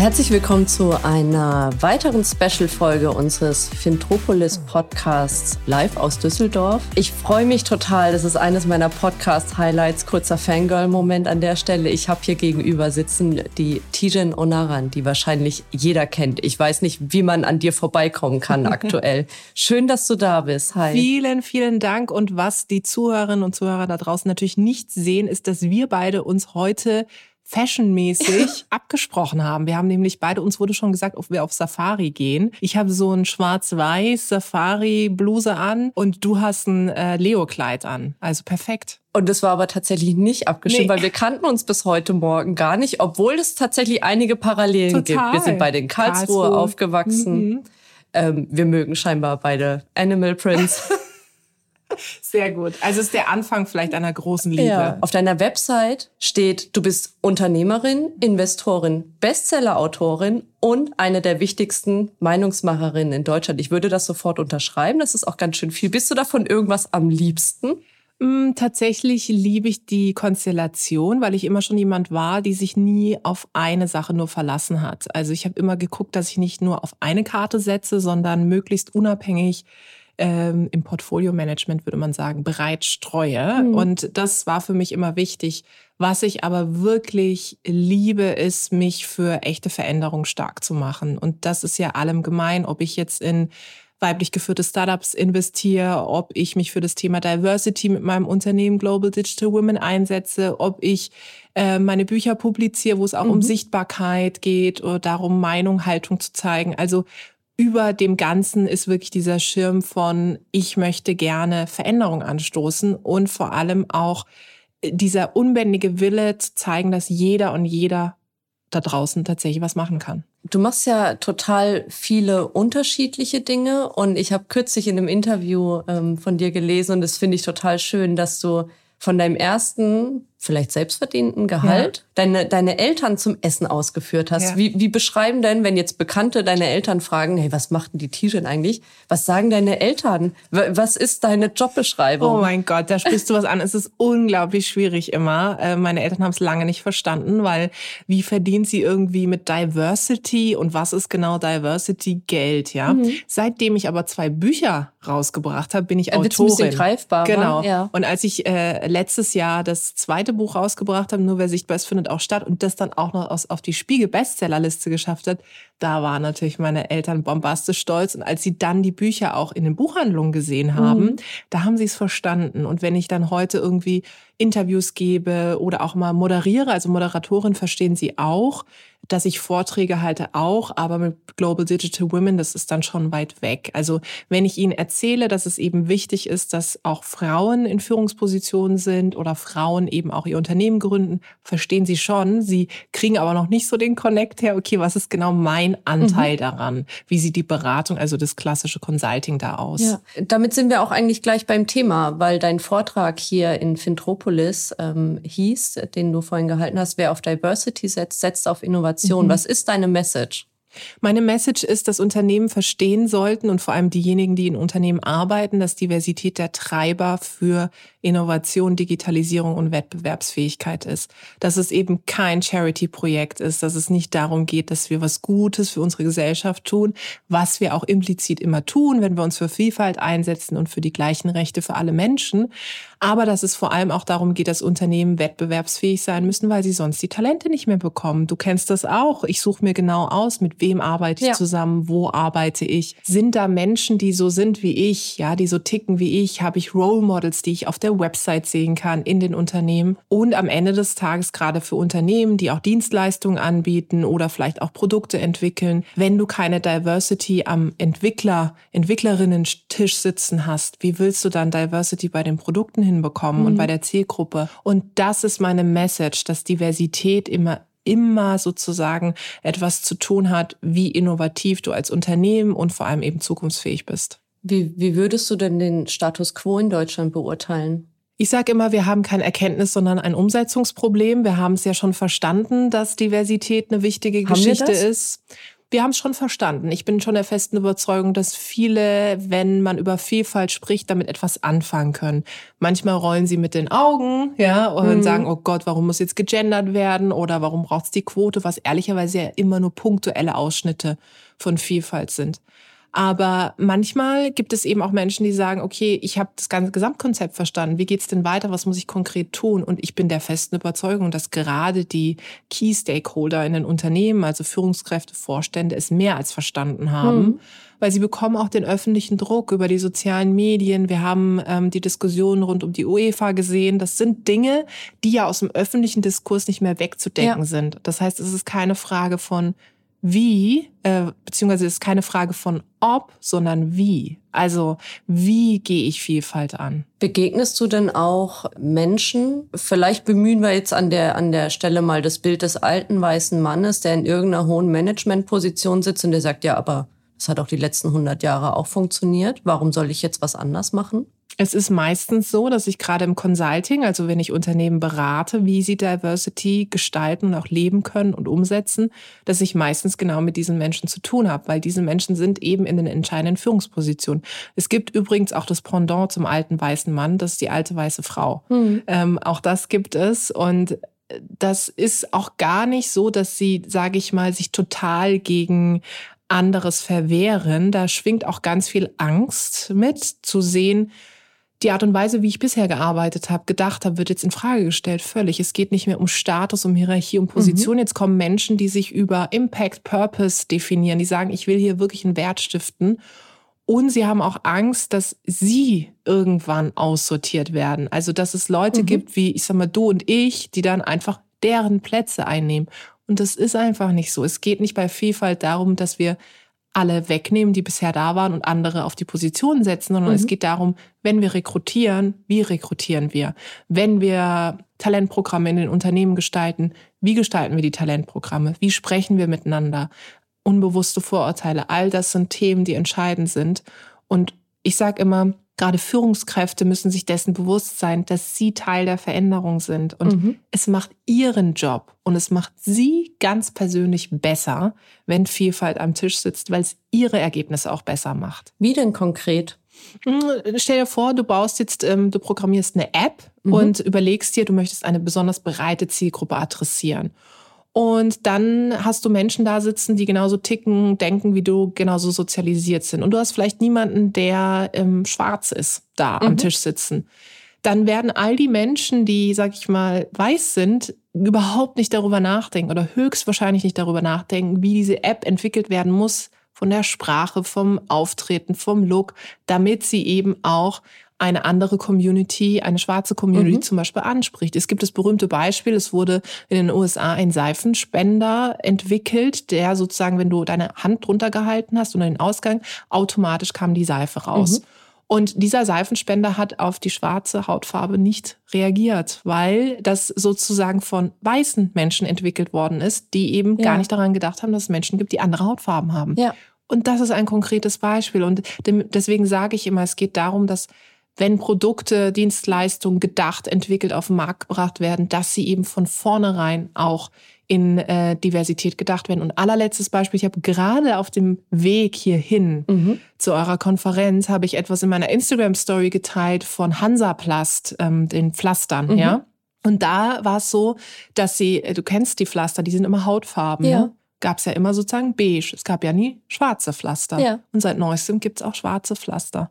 Herzlich willkommen zu einer weiteren Special-Folge unseres Fintropolis Podcasts live aus Düsseldorf. Ich freue mich total. Das ist eines meiner Podcast-Highlights. Kurzer Fangirl-Moment an der Stelle. Ich habe hier gegenüber sitzen die Tijen Onaran, die wahrscheinlich jeder kennt. Ich weiß nicht, wie man an dir vorbeikommen kann aktuell. Schön, dass du da bist. Hi. Vielen, vielen Dank. Und was die Zuhörerinnen und Zuhörer da draußen natürlich nicht sehen, ist, dass wir beide uns heute fashionmäßig abgesprochen haben. Wir haben nämlich beide, uns wurde schon gesagt, ob wir auf Safari gehen. Ich habe so ein schwarz-weiß Safari-Bluse an und du hast ein äh, Leo-Kleid an. Also perfekt. Und das war aber tatsächlich nicht abgestimmt, nee. weil wir kannten uns bis heute Morgen gar nicht, obwohl es tatsächlich einige Parallelen Total. gibt. Wir sind beide in Karlsruhe, Karlsruhe. aufgewachsen. Mhm. Ähm, wir mögen scheinbar beide Animal Prints. Sehr gut. Also ist der Anfang vielleicht einer großen Liebe. Ja. Auf deiner Website steht, du bist Unternehmerin, Investorin, Bestsellerautorin und eine der wichtigsten Meinungsmacherinnen in Deutschland. Ich würde das sofort unterschreiben. Das ist auch ganz schön viel. Bist du davon irgendwas am liebsten? Mm, tatsächlich liebe ich die Konstellation, weil ich immer schon jemand war, die sich nie auf eine Sache nur verlassen hat. Also ich habe immer geguckt, dass ich nicht nur auf eine Karte setze, sondern möglichst unabhängig ähm, im Portfolio-Management, würde man sagen, bereit streue. Mhm. Und das war für mich immer wichtig. Was ich aber wirklich liebe, ist, mich für echte Veränderung stark zu machen. Und das ist ja allem gemein, ob ich jetzt in weiblich geführte Startups investiere, ob ich mich für das Thema Diversity mit meinem Unternehmen Global Digital Women einsetze, ob ich äh, meine Bücher publiziere, wo es auch mhm. um Sichtbarkeit geht oder darum, Meinung, Haltung zu zeigen. Also über dem Ganzen ist wirklich dieser Schirm von, ich möchte gerne Veränderung anstoßen und vor allem auch dieser unbändige Wille zu zeigen, dass jeder und jeder da draußen tatsächlich was machen kann. Du machst ja total viele unterschiedliche Dinge und ich habe kürzlich in einem Interview ähm, von dir gelesen und das finde ich total schön, dass du von deinem ersten vielleicht selbstverdienten Gehalt ja. deine, deine Eltern zum Essen ausgeführt hast. Ja. Wie, wie beschreiben denn, wenn jetzt Bekannte deine Eltern fragen, hey, was macht denn die T-Shirt eigentlich? Was sagen deine Eltern? Was ist deine Jobbeschreibung? Oh mein Gott, da sprichst du was an. Es ist unglaublich schwierig immer. Äh, meine Eltern haben es lange nicht verstanden, weil wie verdient sie irgendwie mit Diversity und was ist genau Diversity Geld, ja? Mhm. Seitdem ich aber zwei Bücher rausgebracht habe, bin ich Autorin. Ein bisschen greifbar. Genau. Ja. Und als ich äh, letztes Jahr das zweite zweite Buch rausgebracht haben, Nur wer sichtbar ist, findet auch statt und das dann auch noch aus, auf die Spiegel-Bestsellerliste geschafft hat, da waren natürlich meine Eltern bombastisch stolz. Und als sie dann die Bücher auch in den Buchhandlungen gesehen haben, mhm. da haben sie es verstanden. Und wenn ich dann heute irgendwie Interviews gebe oder auch mal moderiere, also Moderatorin verstehen sie auch, dass ich Vorträge halte auch, aber mit Global Digital Women, das ist dann schon weit weg. Also wenn ich Ihnen erzähle, dass es eben wichtig ist, dass auch Frauen in Führungspositionen sind oder Frauen eben auch ihr Unternehmen gründen, verstehen Sie schon. Sie kriegen aber noch nicht so den Connect her, okay, was ist genau mein Anteil mhm. daran? Wie sieht die Beratung, also das klassische Consulting da aus? Ja, damit sind wir auch eigentlich gleich beim Thema, weil dein Vortrag hier in Fintropolis ähm, hieß, den du vorhin gehalten hast, wer auf Diversity setzt, setzt auf Innovation. Innovation. Mhm. Was ist deine Message? Meine Message ist, dass Unternehmen verstehen sollten und vor allem diejenigen, die in Unternehmen arbeiten, dass Diversität der Treiber für Innovation, Digitalisierung und Wettbewerbsfähigkeit ist. Dass es eben kein Charity-Projekt ist, dass es nicht darum geht, dass wir was Gutes für unsere Gesellschaft tun, was wir auch implizit immer tun, wenn wir uns für Vielfalt einsetzen und für die gleichen Rechte für alle Menschen. Aber dass es vor allem auch darum geht, dass Unternehmen wettbewerbsfähig sein müssen, weil sie sonst die Talente nicht mehr bekommen. Du kennst das auch. Ich suche mir genau aus, mit wem arbeite ich ja. zusammen, wo arbeite ich. Sind da Menschen, die so sind wie ich, ja, die so ticken wie ich? Habe ich Role Models, die ich auf der der Website sehen kann in den Unternehmen und am Ende des Tages gerade für Unternehmen, die auch Dienstleistungen anbieten oder vielleicht auch Produkte entwickeln, wenn du keine Diversity am Entwickler, Entwicklerinnen-Tisch sitzen hast, wie willst du dann Diversity bei den Produkten hinbekommen mhm. und bei der Zielgruppe? Und das ist meine Message, dass Diversität immer immer sozusagen etwas zu tun hat, wie innovativ du als Unternehmen und vor allem eben zukunftsfähig bist. Wie, wie würdest du denn den Status quo in Deutschland beurteilen? Ich sage immer, wir haben kein Erkenntnis, sondern ein Umsetzungsproblem. Wir haben es ja schon verstanden, dass Diversität eine wichtige haben Geschichte ist. wir haben es schon verstanden. Ich bin schon der festen Überzeugung, dass viele, wenn man über Vielfalt spricht, damit etwas anfangen können. Manchmal rollen sie mit den Augen, ja, und mhm. sagen, oh Gott, warum muss jetzt gegendert werden oder warum braucht es die Quote, was ehrlicherweise ja immer nur punktuelle Ausschnitte von Vielfalt sind. Aber manchmal gibt es eben auch Menschen, die sagen, okay, ich habe das ganze Gesamtkonzept verstanden. Wie geht's denn weiter? Was muss ich konkret tun? Und ich bin der festen Überzeugung, dass gerade die Key Stakeholder in den Unternehmen, also Führungskräfte, Vorstände, es mehr als verstanden haben. Hm. Weil sie bekommen auch den öffentlichen Druck über die sozialen Medien. Wir haben ähm, die Diskussionen rund um die UEFA gesehen. Das sind Dinge, die ja aus dem öffentlichen Diskurs nicht mehr wegzudenken ja. sind. Das heißt, es ist keine Frage von wie, äh, beziehungsweise ist keine Frage von ob, sondern wie. Also wie gehe ich Vielfalt an? Begegnest du denn auch Menschen? Vielleicht bemühen wir jetzt an der, an der Stelle mal das Bild des alten weißen Mannes, der in irgendeiner hohen Managementposition sitzt und der sagt, ja, aber das hat auch die letzten 100 Jahre auch funktioniert. Warum soll ich jetzt was anders machen? Es ist meistens so, dass ich gerade im Consulting, also wenn ich Unternehmen berate, wie sie Diversity gestalten und auch leben können und umsetzen, dass ich meistens genau mit diesen Menschen zu tun habe, weil diese Menschen sind eben in den entscheidenden Führungspositionen. Es gibt übrigens auch das Pendant zum alten weißen Mann, das ist die alte weiße Frau. Mhm. Ähm, auch das gibt es und das ist auch gar nicht so, dass sie, sage ich mal, sich total gegen anderes verwehren. Da schwingt auch ganz viel Angst mit, zu sehen, die Art und Weise, wie ich bisher gearbeitet habe, gedacht habe, wird jetzt in Frage gestellt. Völlig. Es geht nicht mehr um Status, um Hierarchie, um Position. Mhm. Jetzt kommen Menschen, die sich über Impact, Purpose definieren, die sagen, ich will hier wirklich einen Wert stiften. Und sie haben auch Angst, dass sie irgendwann aussortiert werden. Also, dass es Leute mhm. gibt, wie, ich sag mal, du und ich, die dann einfach deren Plätze einnehmen. Und das ist einfach nicht so. Es geht nicht bei Vielfalt darum, dass wir alle wegnehmen, die bisher da waren und andere auf die Position setzen, sondern mhm. es geht darum, wenn wir rekrutieren, wie rekrutieren wir? Wenn wir Talentprogramme in den Unternehmen gestalten, wie gestalten wir die Talentprogramme? Wie sprechen wir miteinander? Unbewusste Vorurteile, all das sind Themen, die entscheidend sind. Und ich sage immer, gerade Führungskräfte müssen sich dessen bewusst sein, dass sie Teil der Veränderung sind. Und mhm. es macht ihren Job und es macht sie ganz persönlich besser, wenn Vielfalt am Tisch sitzt, weil es ihre Ergebnisse auch besser macht. Wie denn konkret? Hm, stell dir vor, du baust jetzt, ähm, du programmierst eine App mhm. und überlegst dir, du möchtest eine besonders breite Zielgruppe adressieren. Und dann hast du Menschen da sitzen, die genauso ticken, denken, wie du, genauso sozialisiert sind. Und du hast vielleicht niemanden, der ähm, schwarz ist, da mhm. am Tisch sitzen. Dann werden all die Menschen, die, sag ich mal, weiß sind, überhaupt nicht darüber nachdenken oder höchstwahrscheinlich nicht darüber nachdenken, wie diese App entwickelt werden muss, von der Sprache, vom Auftreten, vom Look, damit sie eben auch eine andere Community, eine schwarze Community mhm. zum Beispiel anspricht. Es gibt das berühmte Beispiel, es wurde in den USA ein Seifenspender entwickelt, der sozusagen, wenn du deine Hand drunter gehalten hast und den Ausgang, automatisch kam die Seife raus. Mhm. Und dieser Seifenspender hat auf die schwarze Hautfarbe nicht reagiert, weil das sozusagen von weißen Menschen entwickelt worden ist, die eben ja. gar nicht daran gedacht haben, dass es Menschen gibt, die andere Hautfarben haben. Ja. Und das ist ein konkretes Beispiel. Und deswegen sage ich immer, es geht darum, dass wenn Produkte, Dienstleistungen gedacht, entwickelt, auf den Markt gebracht werden, dass sie eben von vornherein auch in äh, Diversität gedacht werden. Und allerletztes Beispiel, ich habe gerade auf dem Weg hierhin mhm. zu eurer Konferenz, habe ich etwas in meiner Instagram-Story geteilt von Hansaplast, ähm, den Pflastern, mhm. ja. Und da war es so, dass sie, äh, du kennst die Pflaster, die sind immer Hautfarben, ja. Ne? Gab es ja immer sozusagen beige. Es gab ja nie schwarze Pflaster. Ja. Und seit neuestem gibt es auch schwarze Pflaster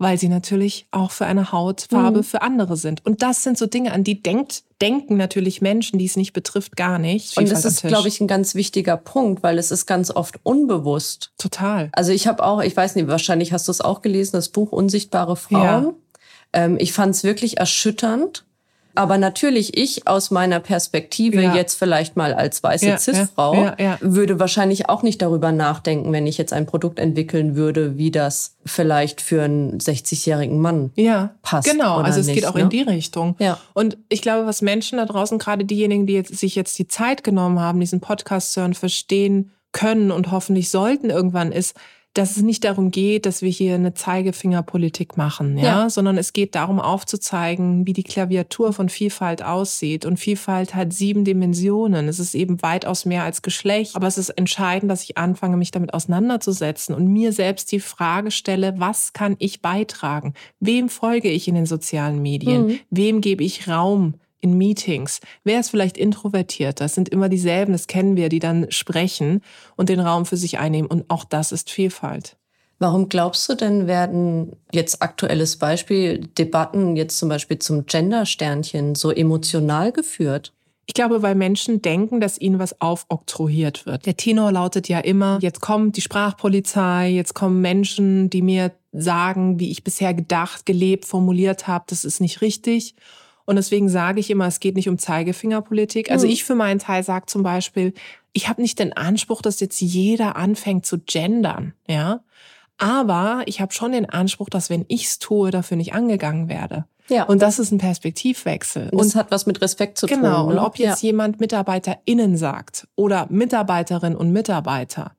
weil sie natürlich auch für eine Hautfarbe mhm. für andere sind. Und das sind so Dinge, an die denkt, denken natürlich Menschen, die es nicht betrifft, gar nicht. Und das ist, glaube ich, ein ganz wichtiger Punkt, weil es ist ganz oft unbewusst. Total. Also ich habe auch, ich weiß nicht, wahrscheinlich hast du es auch gelesen, das Buch Unsichtbare Frauen. Ja. Ähm, ich fand es wirklich erschütternd, aber natürlich, ich aus meiner Perspektive ja. jetzt vielleicht mal als weiße ja, Cis-Frau ja, würde wahrscheinlich auch nicht darüber nachdenken, wenn ich jetzt ein Produkt entwickeln würde, wie das vielleicht für einen 60-jährigen Mann ja, passt. Genau, also es nicht, geht auch ne? in die Richtung. Ja. Und ich glaube, was Menschen da draußen, gerade diejenigen, die jetzt, sich jetzt die Zeit genommen haben, diesen Podcast zu hören, verstehen können und hoffentlich sollten irgendwann, ist, dass es nicht darum geht, dass wir hier eine Zeigefingerpolitik machen, ja? ja, sondern es geht darum aufzuzeigen, wie die Klaviatur von Vielfalt aussieht. Und Vielfalt hat sieben Dimensionen. Es ist eben weitaus mehr als Geschlecht. Aber es ist entscheidend, dass ich anfange, mich damit auseinanderzusetzen und mir selbst die Frage stelle, was kann ich beitragen? Wem folge ich in den sozialen Medien? Mhm. Wem gebe ich Raum? In Meetings. Wer ist vielleicht introvertiert? Das sind immer dieselben, das kennen wir, die dann sprechen und den Raum für sich einnehmen. Und auch das ist Vielfalt. Warum glaubst du denn, werden jetzt aktuelles Beispiel Debatten jetzt zum Beispiel zum Gender-Sternchen so emotional geführt? Ich glaube, weil Menschen denken, dass ihnen was aufoktroyiert wird. Der Tenor lautet ja immer, jetzt kommt die Sprachpolizei, jetzt kommen Menschen, die mir sagen, wie ich bisher gedacht, gelebt, formuliert habe, das ist nicht richtig. Und deswegen sage ich immer, es geht nicht um Zeigefingerpolitik. Also mhm. ich für meinen Teil sage zum Beispiel, ich habe nicht den Anspruch, dass jetzt jeder anfängt zu gendern, ja. Aber ich habe schon den Anspruch, dass wenn ich's tue, dafür nicht angegangen werde. Ja. Und das ist ein Perspektivwechsel. Und das hat was mit Respekt zu genau. tun. Genau. Ne? Und ob jetzt ja. jemand MitarbeiterInnen sagt oder Mitarbeiterin und Mitarbeiter,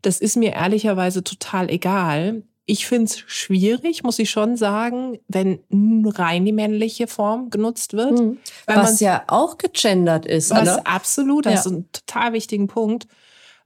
das ist mir ehrlicherweise total egal ich finde es schwierig, muss ich schon sagen, wenn rein die männliche Form genutzt wird. Mhm. was ja auch gegendert ist. Was oder? absolut, das ja. ist ein total wichtigen Punkt.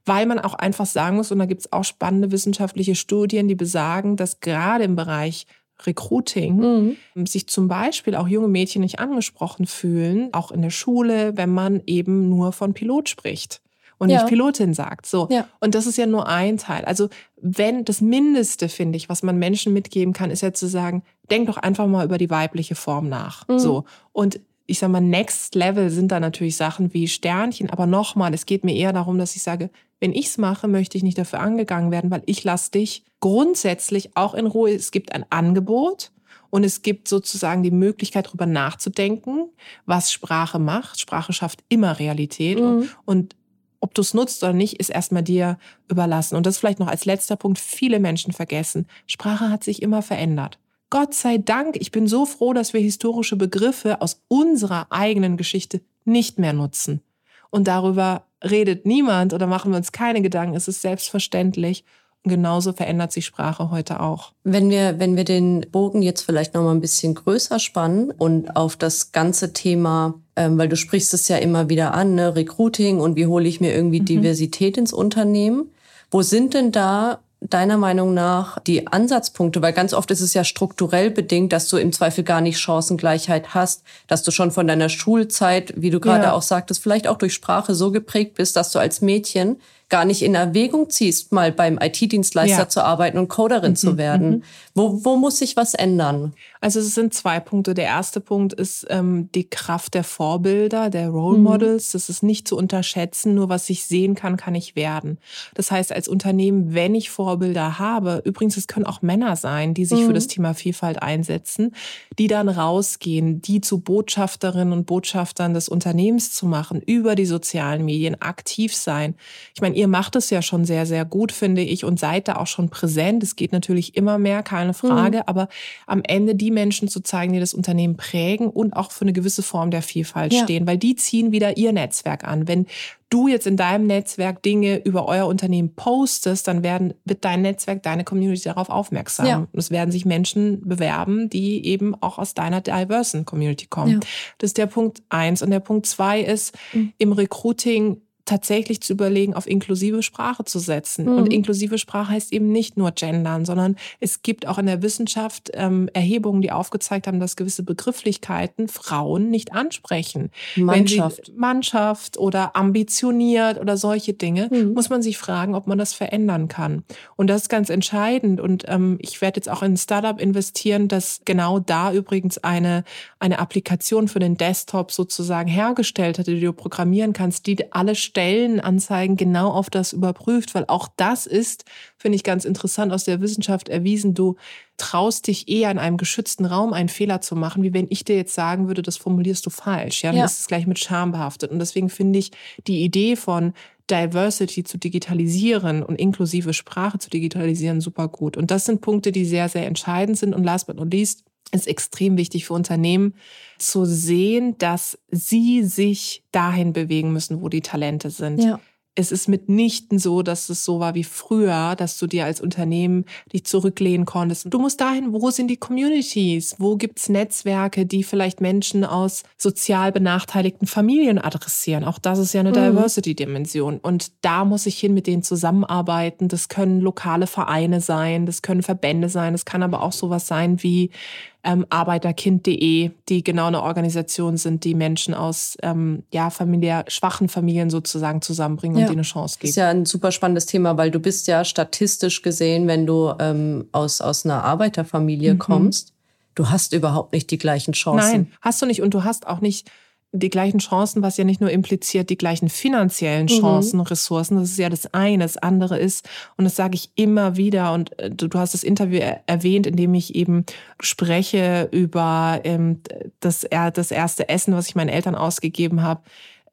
Weil man auch einfach sagen muss, und da gibt es auch spannende wissenschaftliche Studien, die besagen, dass gerade im Bereich Recruiting mhm. sich zum Beispiel auch junge Mädchen nicht angesprochen fühlen, auch in der Schule, wenn man eben nur von Pilot spricht und ja. nicht Pilotin sagt. So. Ja. Und das ist ja nur ein Teil. Also wenn das Mindeste, finde ich, was man Menschen mitgeben kann, ist ja zu sagen, denk doch einfach mal über die weibliche Form nach. Mhm. So. Und ich sage mal, Next Level sind da natürlich Sachen wie Sternchen, aber nochmal, es geht mir eher darum, dass ich sage, wenn ich's mache, möchte ich nicht dafür angegangen werden, weil ich lasse dich grundsätzlich auch in Ruhe. Es gibt ein Angebot und es gibt sozusagen die Möglichkeit, darüber nachzudenken, was Sprache macht. Sprache schafft immer Realität mhm. und ob du es nutzt oder nicht, ist erstmal dir überlassen. Und das vielleicht noch als letzter Punkt. Viele Menschen vergessen. Sprache hat sich immer verändert. Gott sei Dank, ich bin so froh, dass wir historische Begriffe aus unserer eigenen Geschichte nicht mehr nutzen. Und darüber redet niemand oder machen wir uns keine Gedanken. Es ist selbstverständlich. Und genauso verändert sich Sprache heute auch. Wenn wir, wenn wir den Bogen jetzt vielleicht noch mal ein bisschen größer spannen und auf das ganze Thema, ähm, weil du sprichst es ja immer wieder an, ne, Recruiting und wie hole ich mir irgendwie mhm. Diversität ins Unternehmen. Wo sind denn da deiner Meinung nach die Ansatzpunkte? Weil ganz oft ist es ja strukturell bedingt, dass du im Zweifel gar nicht Chancengleichheit hast, dass du schon von deiner Schulzeit, wie du gerade ja. auch sagtest, vielleicht auch durch Sprache so geprägt bist, dass du als Mädchen gar nicht in Erwägung ziehst, mal beim IT-Dienstleister ja. zu arbeiten und Coderin mhm, zu werden. Mhm. Wo, wo muss sich was ändern? Also es sind zwei Punkte. Der erste Punkt ist ähm, die Kraft der Vorbilder, der Role mhm. Models. Das ist nicht zu unterschätzen. Nur was ich sehen kann, kann ich werden. Das heißt, als Unternehmen, wenn ich Vorbilder habe, übrigens, es können auch Männer sein, die sich mhm. für das Thema Vielfalt einsetzen, die dann rausgehen, die zu Botschafterinnen und Botschaftern des Unternehmens zu machen, über die sozialen Medien aktiv sein. Ich meine, ihr macht es ja schon sehr, sehr gut, finde ich, und seid da auch schon präsent. Es geht natürlich immer mehr, keine Frage, mhm. aber am Ende die Menschen zu zeigen, die das Unternehmen prägen und auch für eine gewisse Form der Vielfalt ja. stehen, weil die ziehen wieder ihr Netzwerk an. Wenn du jetzt in deinem Netzwerk Dinge über euer Unternehmen postest, dann werden, wird dein Netzwerk, deine Community darauf aufmerksam. Ja. Und es werden sich Menschen bewerben, die eben auch aus deiner diversen Community kommen. Ja. Das ist der Punkt eins. Und der Punkt zwei ist, mhm. im Recruiting tatsächlich zu überlegen, auf inklusive Sprache zu setzen. Mhm. Und inklusive Sprache heißt eben nicht nur gendern, sondern es gibt auch in der Wissenschaft ähm, Erhebungen, die aufgezeigt haben, dass gewisse Begrifflichkeiten Frauen nicht ansprechen. Mannschaft. Mannschaft oder ambitioniert oder solche Dinge, mhm. muss man sich fragen, ob man das verändern kann. Und das ist ganz entscheidend. Und ähm, ich werde jetzt auch in ein Startup investieren, das genau da übrigens eine, eine Applikation für den Desktop sozusagen hergestellt hat, die du programmieren kannst, die alle Stellenanzeigen genau auf das überprüft, weil auch das ist, finde ich ganz interessant, aus der Wissenschaft erwiesen. Du traust dich eher in einem geschützten Raum einen Fehler zu machen, wie wenn ich dir jetzt sagen würde, das formulierst du falsch. Ja, dann ja. ist es gleich mit Scham behaftet. Und deswegen finde ich die Idee von Diversity zu digitalisieren und inklusive Sprache zu digitalisieren super gut. Und das sind Punkte, die sehr, sehr entscheidend sind. Und last but not least, ist extrem wichtig für Unternehmen zu sehen, dass sie sich dahin bewegen müssen, wo die Talente sind. Ja. es ist mitnichten so, dass es so war wie früher, dass du dir als Unternehmen dich zurücklehnen konntest. Du musst dahin, wo sind die Communities? Wo gibt's Netzwerke, die vielleicht Menschen aus sozial benachteiligten Familien adressieren? Auch das ist ja eine mhm. Diversity-Dimension. Und da muss ich hin mit denen zusammenarbeiten. Das können lokale Vereine sein, das können Verbände sein, das kann aber auch sowas sein wie ähm, Arbeiterkind.de, die genau eine Organisation sind, die Menschen aus ähm, ja, familiär schwachen Familien sozusagen zusammenbringen ja. und denen eine Chance geben. Das ist ja ein super spannendes Thema, weil du bist ja statistisch gesehen, wenn du ähm, aus, aus einer Arbeiterfamilie mhm. kommst, du hast überhaupt nicht die gleichen Chancen. Nein, hast du nicht. Und du hast auch nicht die gleichen Chancen, was ja nicht nur impliziert, die gleichen finanziellen mhm. Chancen, mhm. Ressourcen. Das ist ja das eine. Das andere ist, und das sage ich immer wieder, und äh, du, du hast das Interview erwähnt, in dem ich eben spreche über ähm, das, das erste Essen, was ich meinen Eltern ausgegeben habe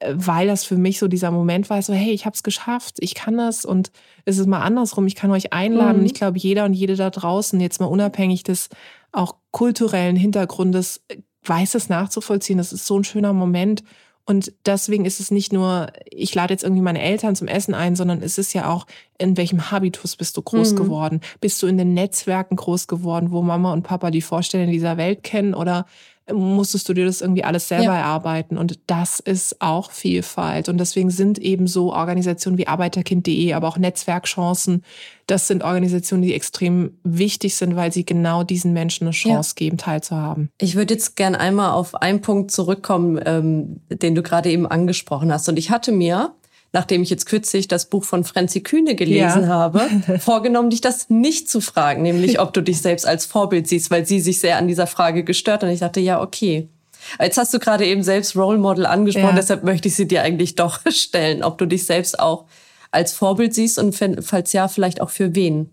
äh, weil das für mich so dieser Moment war, so hey, ich habe es geschafft, ich kann das und es ist mal andersrum, ich kann euch einladen. Mhm. Und ich glaube, jeder und jede da draußen, jetzt mal unabhängig des auch kulturellen Hintergrundes, weiß es nachzuvollziehen. Das ist so ein schöner Moment. Und deswegen ist es nicht nur, ich lade jetzt irgendwie meine Eltern zum Essen ein, sondern es ist ja auch, in welchem Habitus bist du groß mhm. geworden? Bist du in den Netzwerken groß geworden, wo Mama und Papa die Vorstellungen dieser Welt kennen? Oder musstest du dir das irgendwie alles selber ja. erarbeiten. Und das ist auch Vielfalt. Und deswegen sind eben so Organisationen wie Arbeiterkind.de, aber auch Netzwerkchancen, das sind Organisationen, die extrem wichtig sind, weil sie genau diesen Menschen eine Chance ja. geben, teilzuhaben. Ich würde jetzt gern einmal auf einen Punkt zurückkommen, ähm, den du gerade eben angesprochen hast. Und ich hatte mir nachdem ich jetzt kürzlich das Buch von Franzi Kühne gelesen ja. habe, vorgenommen, dich das nicht zu fragen, nämlich ob du dich selbst als Vorbild siehst, weil sie sich sehr an dieser Frage gestört hat. Und ich dachte, ja, okay. Jetzt hast du gerade eben selbst Role Model angesprochen, ja. deshalb möchte ich sie dir eigentlich doch stellen, ob du dich selbst auch als Vorbild siehst und falls ja, vielleicht auch für wen.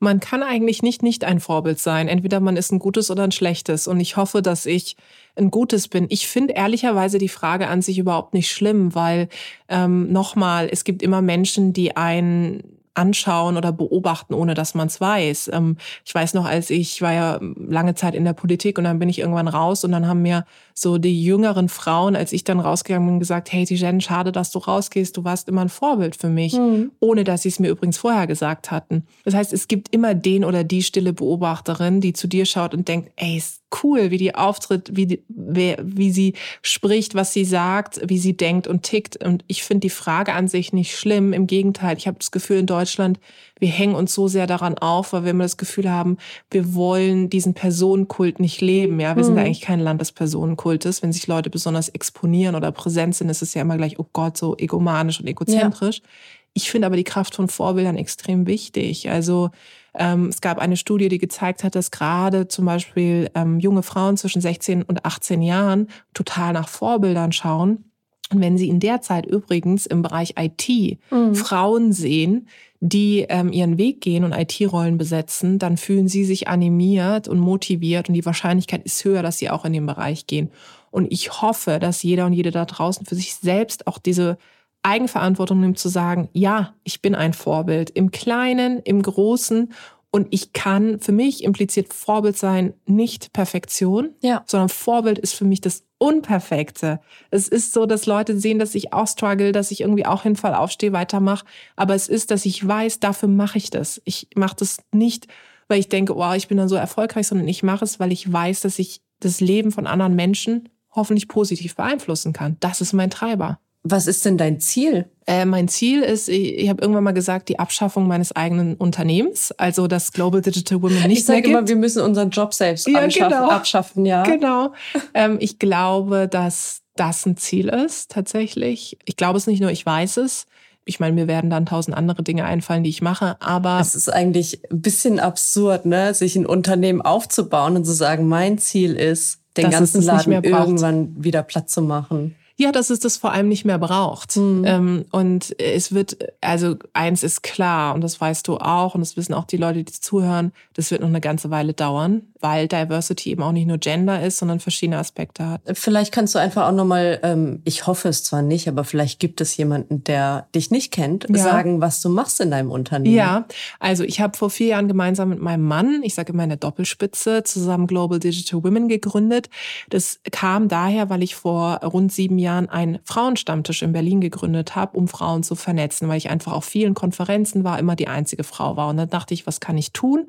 Man kann eigentlich nicht nicht ein Vorbild sein. Entweder man ist ein gutes oder ein schlechtes. Und ich hoffe, dass ich ein Gutes bin. Ich finde ehrlicherweise die Frage an sich überhaupt nicht schlimm, weil ähm, nochmal, es gibt immer Menschen, die einen anschauen oder beobachten, ohne dass man es weiß. Ähm, ich weiß noch, als ich war ja lange Zeit in der Politik und dann bin ich irgendwann raus und dann haben mir so die jüngeren Frauen, als ich dann rausgegangen bin, gesagt, hey Tijen, schade, dass du rausgehst, du warst immer ein Vorbild für mich, mhm. ohne dass sie es mir übrigens vorher gesagt hatten. Das heißt, es gibt immer den oder die stille Beobachterin, die zu dir schaut und denkt, ey, ist cool, wie die auftritt, wie, die, wie, wie sie spricht, was sie sagt, wie sie denkt und tickt. Und ich finde die Frage an sich nicht schlimm. Im Gegenteil, ich habe das Gefühl in Deutschland, wir hängen uns so sehr daran auf, weil wir immer das Gefühl haben, wir wollen diesen Personenkult nicht leben. Ja, wir mhm. sind eigentlich kein Land des Personenkultes. Wenn sich Leute besonders exponieren oder präsent sind, ist es ja immer gleich, oh Gott, so egomanisch und egozentrisch. Ja. Ich finde aber die Kraft von Vorbildern extrem wichtig. Also ähm, es gab eine Studie, die gezeigt hat, dass gerade zum Beispiel ähm, junge Frauen zwischen 16 und 18 Jahren total nach Vorbildern schauen. Und wenn sie in der Zeit übrigens im Bereich IT mhm. Frauen sehen, die ähm, ihren Weg gehen und IT-Rollen besetzen, dann fühlen sie sich animiert und motiviert und die Wahrscheinlichkeit ist höher, dass sie auch in den Bereich gehen. Und ich hoffe, dass jeder und jede da draußen für sich selbst auch diese Eigenverantwortung nimmt zu sagen, ja, ich bin ein Vorbild im Kleinen, im Großen und ich kann, für mich impliziert Vorbild sein nicht Perfektion, ja. sondern Vorbild ist für mich das Unperfekte. Es ist so, dass Leute sehen, dass ich auch struggle, dass ich irgendwie auch hinfall, aufstehe, weitermache. Aber es ist, dass ich weiß, dafür mache ich das. Ich mache das nicht, weil ich denke, oh, ich bin dann so erfolgreich, sondern ich mache es, weil ich weiß, dass ich das Leben von anderen Menschen hoffentlich positiv beeinflussen kann. Das ist mein Treiber. Was ist denn dein Ziel? Äh, mein Ziel ist, ich, ich habe irgendwann mal gesagt, die Abschaffung meines eigenen Unternehmens, also das Global Digital Women nicht ich sage immer, wir müssen unseren Job selbst ja, genau. abschaffen, ja. Genau. Ähm, ich glaube, dass das ein Ziel ist tatsächlich. Ich glaube es nicht nur, ich weiß es. Ich meine, mir werden dann tausend andere Dinge einfallen, die ich mache, aber. Es ist eigentlich ein bisschen absurd, ne, sich ein Unternehmen aufzubauen und zu sagen, mein Ziel ist, den ganzen Laden irgendwann wieder platt zu machen. Ja, dass es das vor allem nicht mehr braucht. Mhm. Ähm, und es wird, also eins ist klar, und das weißt du auch, und das wissen auch die Leute, die zuhören, das wird noch eine ganze Weile dauern, weil Diversity eben auch nicht nur Gender ist, sondern verschiedene Aspekte hat. Vielleicht kannst du einfach auch nochmal, ähm, ich hoffe es zwar nicht, aber vielleicht gibt es jemanden, der dich nicht kennt, ja. sagen, was du machst in deinem Unternehmen. Ja, also ich habe vor vier Jahren gemeinsam mit meinem Mann, ich sage immer eine Doppelspitze, zusammen Global Digital Women gegründet. Das kam daher, weil ich vor rund sieben Jahren Jahren einen Frauenstammtisch in Berlin gegründet habe, um Frauen zu vernetzen, weil ich einfach auf vielen Konferenzen war, immer die einzige Frau war. Und dann dachte ich, was kann ich tun?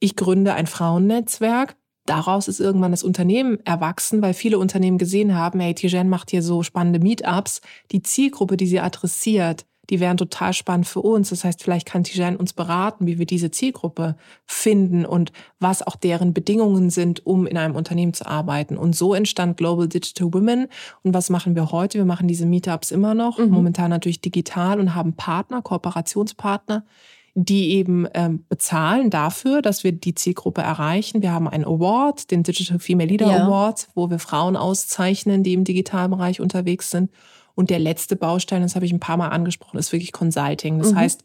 Ich gründe ein Frauennetzwerk. Daraus ist irgendwann das Unternehmen erwachsen, weil viele Unternehmen gesehen haben, hey, Tijen macht hier so spannende Meetups. Die Zielgruppe, die sie adressiert, die wären total spannend für uns. Das heißt, vielleicht kann Tijan uns beraten, wie wir diese Zielgruppe finden und was auch deren Bedingungen sind, um in einem Unternehmen zu arbeiten. Und so entstand Global Digital Women. Und was machen wir heute? Wir machen diese Meetups immer noch, mhm. momentan natürlich digital und haben Partner, Kooperationspartner, die eben ähm, bezahlen dafür, dass wir die Zielgruppe erreichen. Wir haben einen Award, den Digital Female Leader ja. Award, wo wir Frauen auszeichnen, die im Digitalbereich unterwegs sind. Und der letzte Baustein, das habe ich ein paar Mal angesprochen, ist wirklich Consulting. Das mhm. heißt,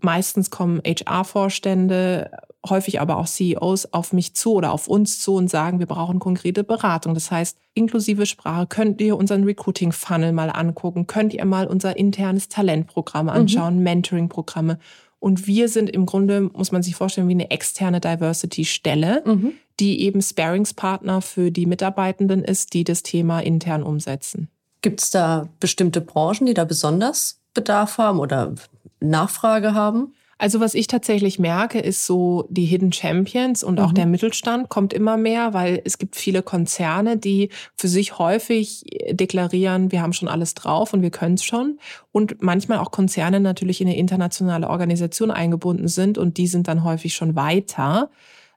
meistens kommen HR-Vorstände, häufig aber auch CEOs auf mich zu oder auf uns zu und sagen, wir brauchen konkrete Beratung. Das heißt, inklusive Sprache, könnt ihr unseren Recruiting-Funnel mal angucken, könnt ihr mal unser internes Talentprogramm mhm. anschauen, mhm. Mentoring-Programme. Und wir sind im Grunde, muss man sich vorstellen, wie eine externe Diversity-Stelle, mhm. die eben Sparingspartner für die Mitarbeitenden ist, die das Thema intern umsetzen. Gibt es da bestimmte Branchen, die da besonders Bedarf haben oder Nachfrage haben? Also was ich tatsächlich merke, ist so die Hidden Champions und auch mhm. der Mittelstand kommt immer mehr, weil es gibt viele Konzerne, die für sich häufig deklarieren, wir haben schon alles drauf und wir können es schon. Und manchmal auch Konzerne natürlich in eine internationale Organisation eingebunden sind und die sind dann häufig schon weiter.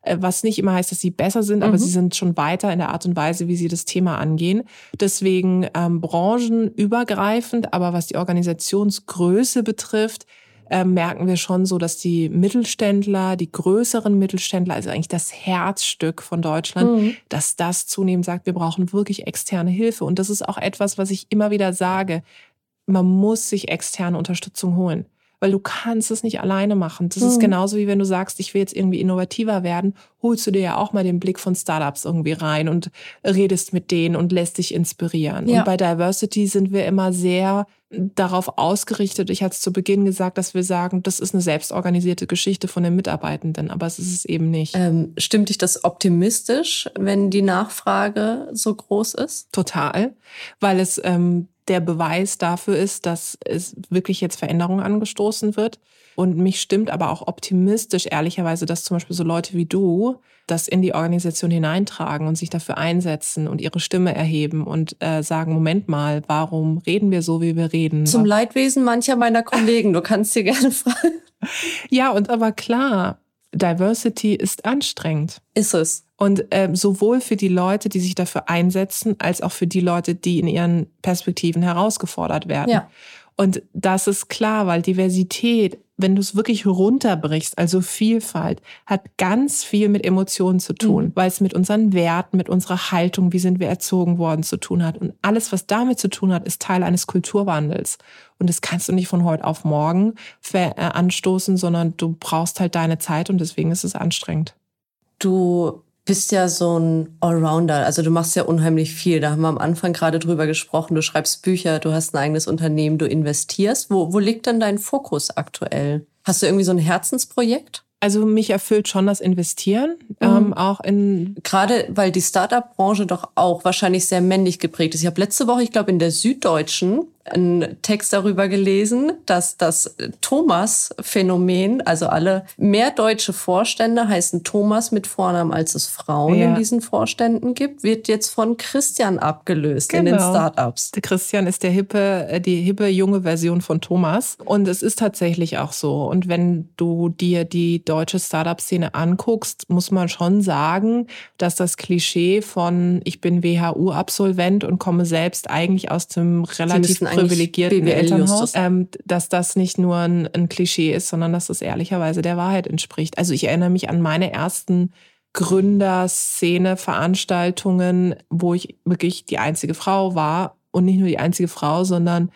Äh, was nicht immer heißt, dass sie besser sind, aber mhm. sie sind schon weiter in der Art und Weise, wie sie das Thema angehen. Deswegen ähm, branchenübergreifend, aber was die Organisationsgröße betrifft, äh, merken wir schon so, dass die Mittelständler, die größeren Mittelständler, also eigentlich das Herzstück von Deutschland, mhm. dass das zunehmend sagt, wir brauchen wirklich externe Hilfe. Und das ist auch etwas, was ich immer wieder sage. Man muss sich externe Unterstützung holen weil du kannst es nicht alleine machen. Das mhm. ist genauso wie wenn du sagst, ich will jetzt irgendwie innovativer werden, holst du dir ja auch mal den Blick von Startups irgendwie rein und redest mit denen und lässt dich inspirieren. Ja. Und bei Diversity sind wir immer sehr darauf ausgerichtet. Ich hatte es zu Beginn gesagt, dass wir sagen, das ist eine selbstorganisierte Geschichte von den Mitarbeitenden, aber es ist es eben nicht. Ähm, stimmt dich das optimistisch, wenn die Nachfrage so groß ist? Total, weil es ähm, der Beweis dafür ist, dass es wirklich jetzt Veränderungen angestoßen wird. Und mich stimmt aber auch optimistisch, ehrlicherweise, dass zum Beispiel so Leute wie du das in die Organisation hineintragen und sich dafür einsetzen und ihre Stimme erheben und äh, sagen, Moment mal, warum reden wir so, wie wir reden? Zum Leidwesen mancher meiner Kollegen, du kannst dir gerne fragen. Ja, und aber klar, Diversity ist anstrengend. Ist es. Und ähm, sowohl für die Leute, die sich dafür einsetzen, als auch für die Leute, die in ihren Perspektiven herausgefordert werden. Ja. Und das ist klar, weil Diversität, wenn du es wirklich runterbrichst, also Vielfalt, hat ganz viel mit Emotionen zu tun, mhm. weil es mit unseren Werten, mit unserer Haltung, wie sind wir erzogen worden, zu tun hat. Und alles, was damit zu tun hat, ist Teil eines Kulturwandels. Und das kannst du nicht von heute auf morgen äh, anstoßen, sondern du brauchst halt deine Zeit und deswegen ist es anstrengend. Du bist ja so ein Allrounder. Also du machst ja unheimlich viel. Da haben wir am Anfang gerade drüber gesprochen. Du schreibst Bücher, du hast ein eigenes Unternehmen, du investierst. Wo, wo liegt denn dein Fokus aktuell? Hast du irgendwie so ein Herzensprojekt? Also mich erfüllt schon das Investieren, mhm. ähm, auch in gerade weil die Startup-Branche doch auch wahrscheinlich sehr männlich geprägt ist. Ich habe letzte Woche, ich glaube in der Süddeutschen einen Text darüber gelesen, dass das Thomas-Phänomen, also alle mehr deutsche Vorstände heißen Thomas mit Vornamen, als es Frauen ja. in diesen Vorständen gibt, wird jetzt von Christian abgelöst genau. in den genau. Startups. Der Christian ist der hippe, äh, die hippe junge Version von Thomas. Und es ist tatsächlich auch so. Und wenn du dir die deutsche Startup-Szene anguckst, muss man schon sagen, dass das Klischee von ich bin WHU-Absolvent und komme selbst eigentlich aus dem relativ privilegierten Elternhaus, ähm, dass das nicht nur ein, ein Klischee ist, sondern dass das ehrlicherweise der Wahrheit entspricht. Also ich erinnere mich an meine ersten Gründerszene-Veranstaltungen, wo ich wirklich die einzige Frau war und nicht nur die einzige Frau, sondern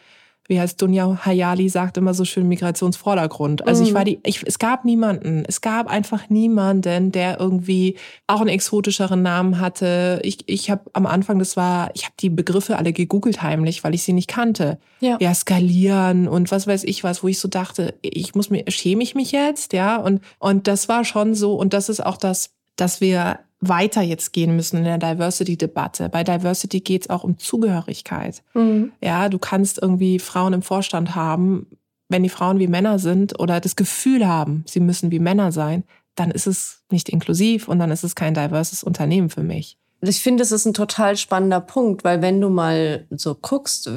wie heißt Dunja Hayali sagt immer so schön Migrationsvordergrund. Also mhm. ich war die, ich, es gab niemanden, es gab einfach niemanden, der irgendwie auch einen exotischeren Namen hatte. Ich, ich habe am Anfang, das war, ich habe die Begriffe alle gegoogelt heimlich, weil ich sie nicht kannte. Ja. ja, skalieren und was weiß ich was, wo ich so dachte, ich muss mir, schäme ich mich jetzt, ja? Und, und das war schon so, und das ist auch das, dass wir weiter jetzt gehen müssen in der Diversity-Debatte. Bei Diversity geht es auch um Zugehörigkeit. Mhm. Ja, du kannst irgendwie Frauen im Vorstand haben, wenn die Frauen wie Männer sind oder das Gefühl haben, sie müssen wie Männer sein, dann ist es nicht inklusiv und dann ist es kein diverses Unternehmen für mich. Ich finde, es ist ein total spannender Punkt, weil wenn du mal so guckst,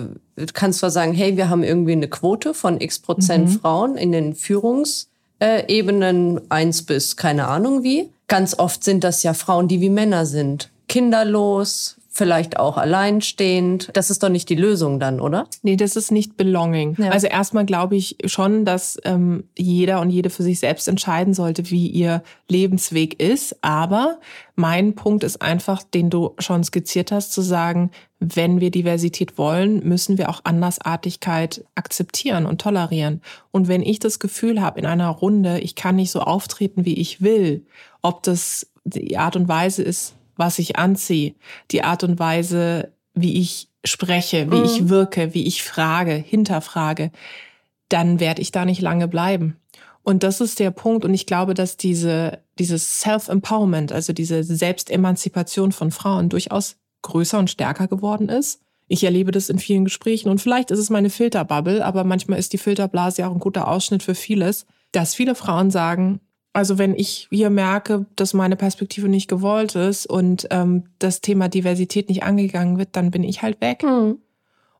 kannst du sagen, hey, wir haben irgendwie eine Quote von x Prozent mhm. Frauen in den Führungsebenen eins bis keine Ahnung wie. Ganz oft sind das ja Frauen, die wie Männer sind. Kinderlos, vielleicht auch alleinstehend. Das ist doch nicht die Lösung dann, oder? Nee, das ist nicht Belonging. Ja. Also erstmal glaube ich schon, dass ähm, jeder und jede für sich selbst entscheiden sollte, wie ihr Lebensweg ist. Aber mein Punkt ist einfach, den du schon skizziert hast, zu sagen, wenn wir Diversität wollen, müssen wir auch Andersartigkeit akzeptieren und tolerieren. Und wenn ich das Gefühl habe in einer Runde, ich kann nicht so auftreten, wie ich will, ob das die Art und Weise ist, was ich anziehe, die Art und Weise, wie ich spreche, wie mhm. ich wirke, wie ich frage, hinterfrage, dann werde ich da nicht lange bleiben. Und das ist der Punkt. Und ich glaube, dass diese, dieses Self-Empowerment, also diese Selbstemanzipation von Frauen durchaus größer und stärker geworden ist. Ich erlebe das in vielen Gesprächen und vielleicht ist es meine Filterbubble, aber manchmal ist die Filterblase ja auch ein guter Ausschnitt für vieles, dass viele Frauen sagen, also wenn ich hier merke, dass meine Perspektive nicht gewollt ist und ähm, das Thema Diversität nicht angegangen wird, dann bin ich halt weg. Mhm.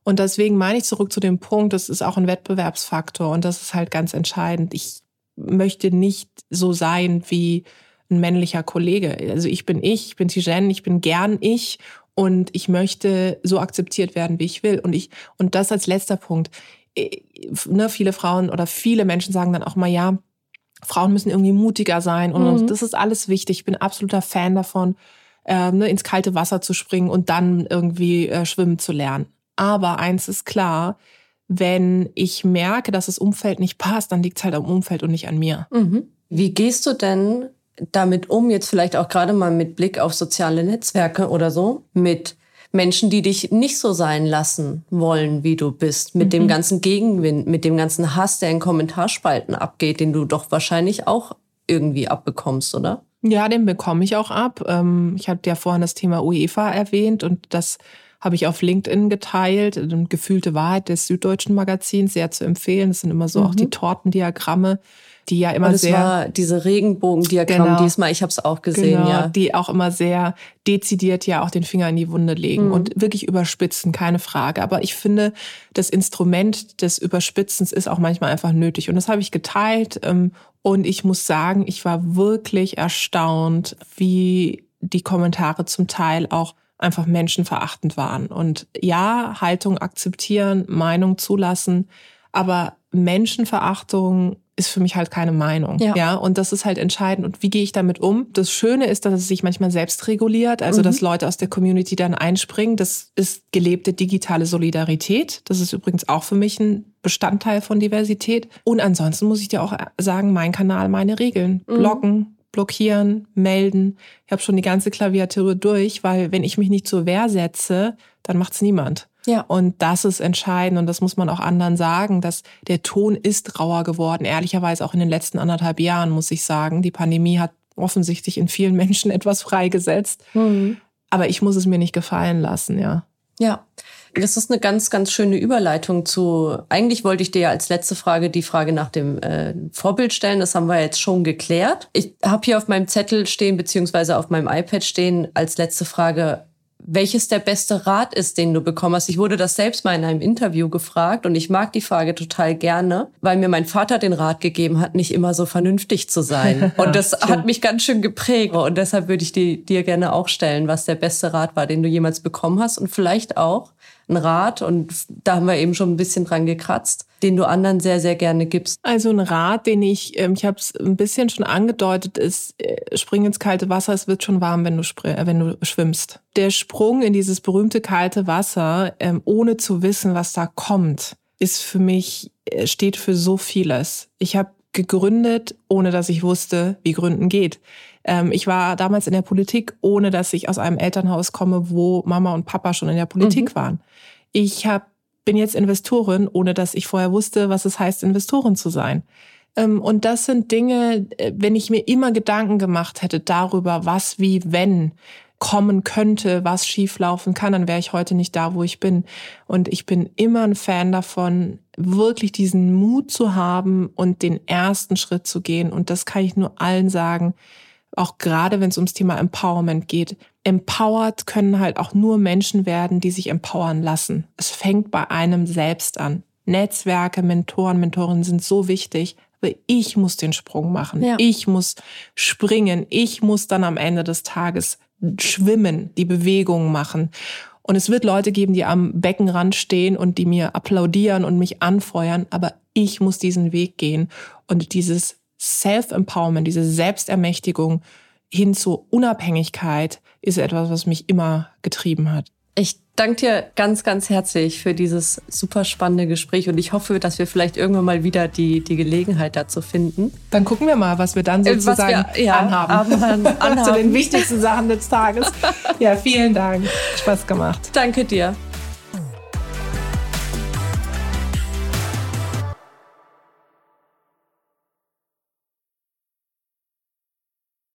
Und deswegen meine ich zurück zu dem Punkt, das ist auch ein Wettbewerbsfaktor und das ist halt ganz entscheidend. Ich möchte nicht so sein wie ein männlicher Kollege. Also ich bin ich, ich bin Tijen, ich bin gern ich und ich möchte so akzeptiert werden, wie ich will. Und ich, und das als letzter Punkt. Äh, ne, viele Frauen oder viele Menschen sagen dann auch mal, ja, Frauen müssen irgendwie mutiger sein und, mhm. das ist alles wichtig. Ich bin absoluter Fan davon, äh, ne, ins kalte Wasser zu springen und dann irgendwie äh, schwimmen zu lernen. Aber eins ist klar, wenn ich merke, dass das Umfeld nicht passt, dann liegt es halt am Umfeld und nicht an mir. Mhm. Wie gehst du denn damit um, jetzt vielleicht auch gerade mal mit Blick auf soziale Netzwerke oder so, mit Menschen, die dich nicht so sein lassen wollen, wie du bist, mit mhm. dem ganzen Gegenwind, mit dem ganzen Hass, der in Kommentarspalten abgeht, den du doch wahrscheinlich auch irgendwie abbekommst, oder? Ja, den bekomme ich auch ab. Ähm, ich hatte ja vorhin das Thema UEFA erwähnt und das habe ich auf LinkedIn geteilt. Eine gefühlte Wahrheit des Süddeutschen Magazins, sehr zu empfehlen. Das sind immer so mhm. auch die Tortendiagramme die ja immer und es sehr war diese Regenbogendiagramm genau, diesmal, ich habe es auch gesehen, genau, ja, die auch immer sehr dezidiert ja auch den Finger in die Wunde legen mhm. und wirklich überspitzen, keine Frage. Aber ich finde, das Instrument des Überspitzens ist auch manchmal einfach nötig und das habe ich geteilt ähm, und ich muss sagen, ich war wirklich erstaunt, wie die Kommentare zum Teil auch einfach menschenverachtend waren. Und ja, Haltung akzeptieren, Meinung zulassen, aber Menschenverachtung ist für mich halt keine Meinung. Ja. ja. Und das ist halt entscheidend. Und wie gehe ich damit um? Das Schöne ist, dass es sich manchmal selbst reguliert, also mhm. dass Leute aus der Community dann einspringen. Das ist gelebte digitale Solidarität. Das ist übrigens auch für mich ein Bestandteil von Diversität. Und ansonsten muss ich dir auch sagen, mein Kanal, meine Regeln. Mhm. Blocken, blockieren, melden. Ich habe schon die ganze Klaviatur durch, weil wenn ich mich nicht zur Wehr setze, dann macht's niemand. Ja. Und das ist entscheidend und das muss man auch anderen sagen, dass der Ton ist rauer geworden. Ehrlicherweise auch in den letzten anderthalb Jahren, muss ich sagen. Die Pandemie hat offensichtlich in vielen Menschen etwas freigesetzt. Mhm. Aber ich muss es mir nicht gefallen lassen, ja. Ja, das ist eine ganz, ganz schöne Überleitung zu. Eigentlich wollte ich dir ja als letzte Frage die Frage nach dem äh, Vorbild stellen. Das haben wir jetzt schon geklärt. Ich habe hier auf meinem Zettel stehen, beziehungsweise auf meinem iPad stehen, als letzte Frage, welches der beste Rat ist, den du bekommen hast. Ich wurde das selbst mal in einem Interview gefragt und ich mag die Frage total gerne, weil mir mein Vater den Rat gegeben hat, nicht immer so vernünftig zu sein. Und das hat mich ganz schön geprägt. Und deshalb würde ich die, dir gerne auch stellen, was der beste Rat war, den du jemals bekommen hast und vielleicht auch, ein Rat und da haben wir eben schon ein bisschen dran gekratzt, den du anderen sehr, sehr gerne gibst? Also ein Rat, den ich, ähm, ich habe es ein bisschen schon angedeutet, ist, äh, spring ins kalte Wasser, es wird schon warm, wenn du, äh, wenn du schwimmst. Der Sprung in dieses berühmte kalte Wasser, ähm, ohne zu wissen, was da kommt, ist für mich, äh, steht für so vieles. Ich habe gegründet, ohne dass ich wusste, wie Gründen geht. Ähm, ich war damals in der Politik, ohne dass ich aus einem Elternhaus komme, wo Mama und Papa schon in der Politik mhm. waren. Ich hab, bin jetzt Investorin, ohne dass ich vorher wusste, was es heißt, Investorin zu sein. Ähm, und das sind Dinge, äh, wenn ich mir immer Gedanken gemacht hätte darüber, was wie wenn kommen könnte, was schieflaufen kann, dann wäre ich heute nicht da, wo ich bin. Und ich bin immer ein Fan davon, wirklich diesen Mut zu haben und den ersten Schritt zu gehen. Und das kann ich nur allen sagen, auch gerade wenn es ums Thema Empowerment geht. Empowered können halt auch nur Menschen werden, die sich empowern lassen. Es fängt bei einem selbst an. Netzwerke, Mentoren, Mentorinnen sind so wichtig, aber ich muss den Sprung machen. Ja. Ich muss springen. Ich muss dann am Ende des Tages schwimmen, die Bewegungen machen. Und es wird Leute geben, die am Beckenrand stehen und die mir applaudieren und mich anfeuern, aber ich muss diesen Weg gehen. Und dieses Self-Empowerment, diese Selbstermächtigung hin zur Unabhängigkeit ist etwas, was mich immer getrieben hat. Ich danke dir ganz, ganz herzlich für dieses super spannende Gespräch und ich hoffe, dass wir vielleicht irgendwann mal wieder die, die Gelegenheit dazu finden. Dann gucken wir mal, was wir dann äh, sozusagen wir, ja, anhaben. anhaben. Zu den wichtigsten Sachen des Tages. Ja, vielen Dank. Spaß gemacht. Danke dir.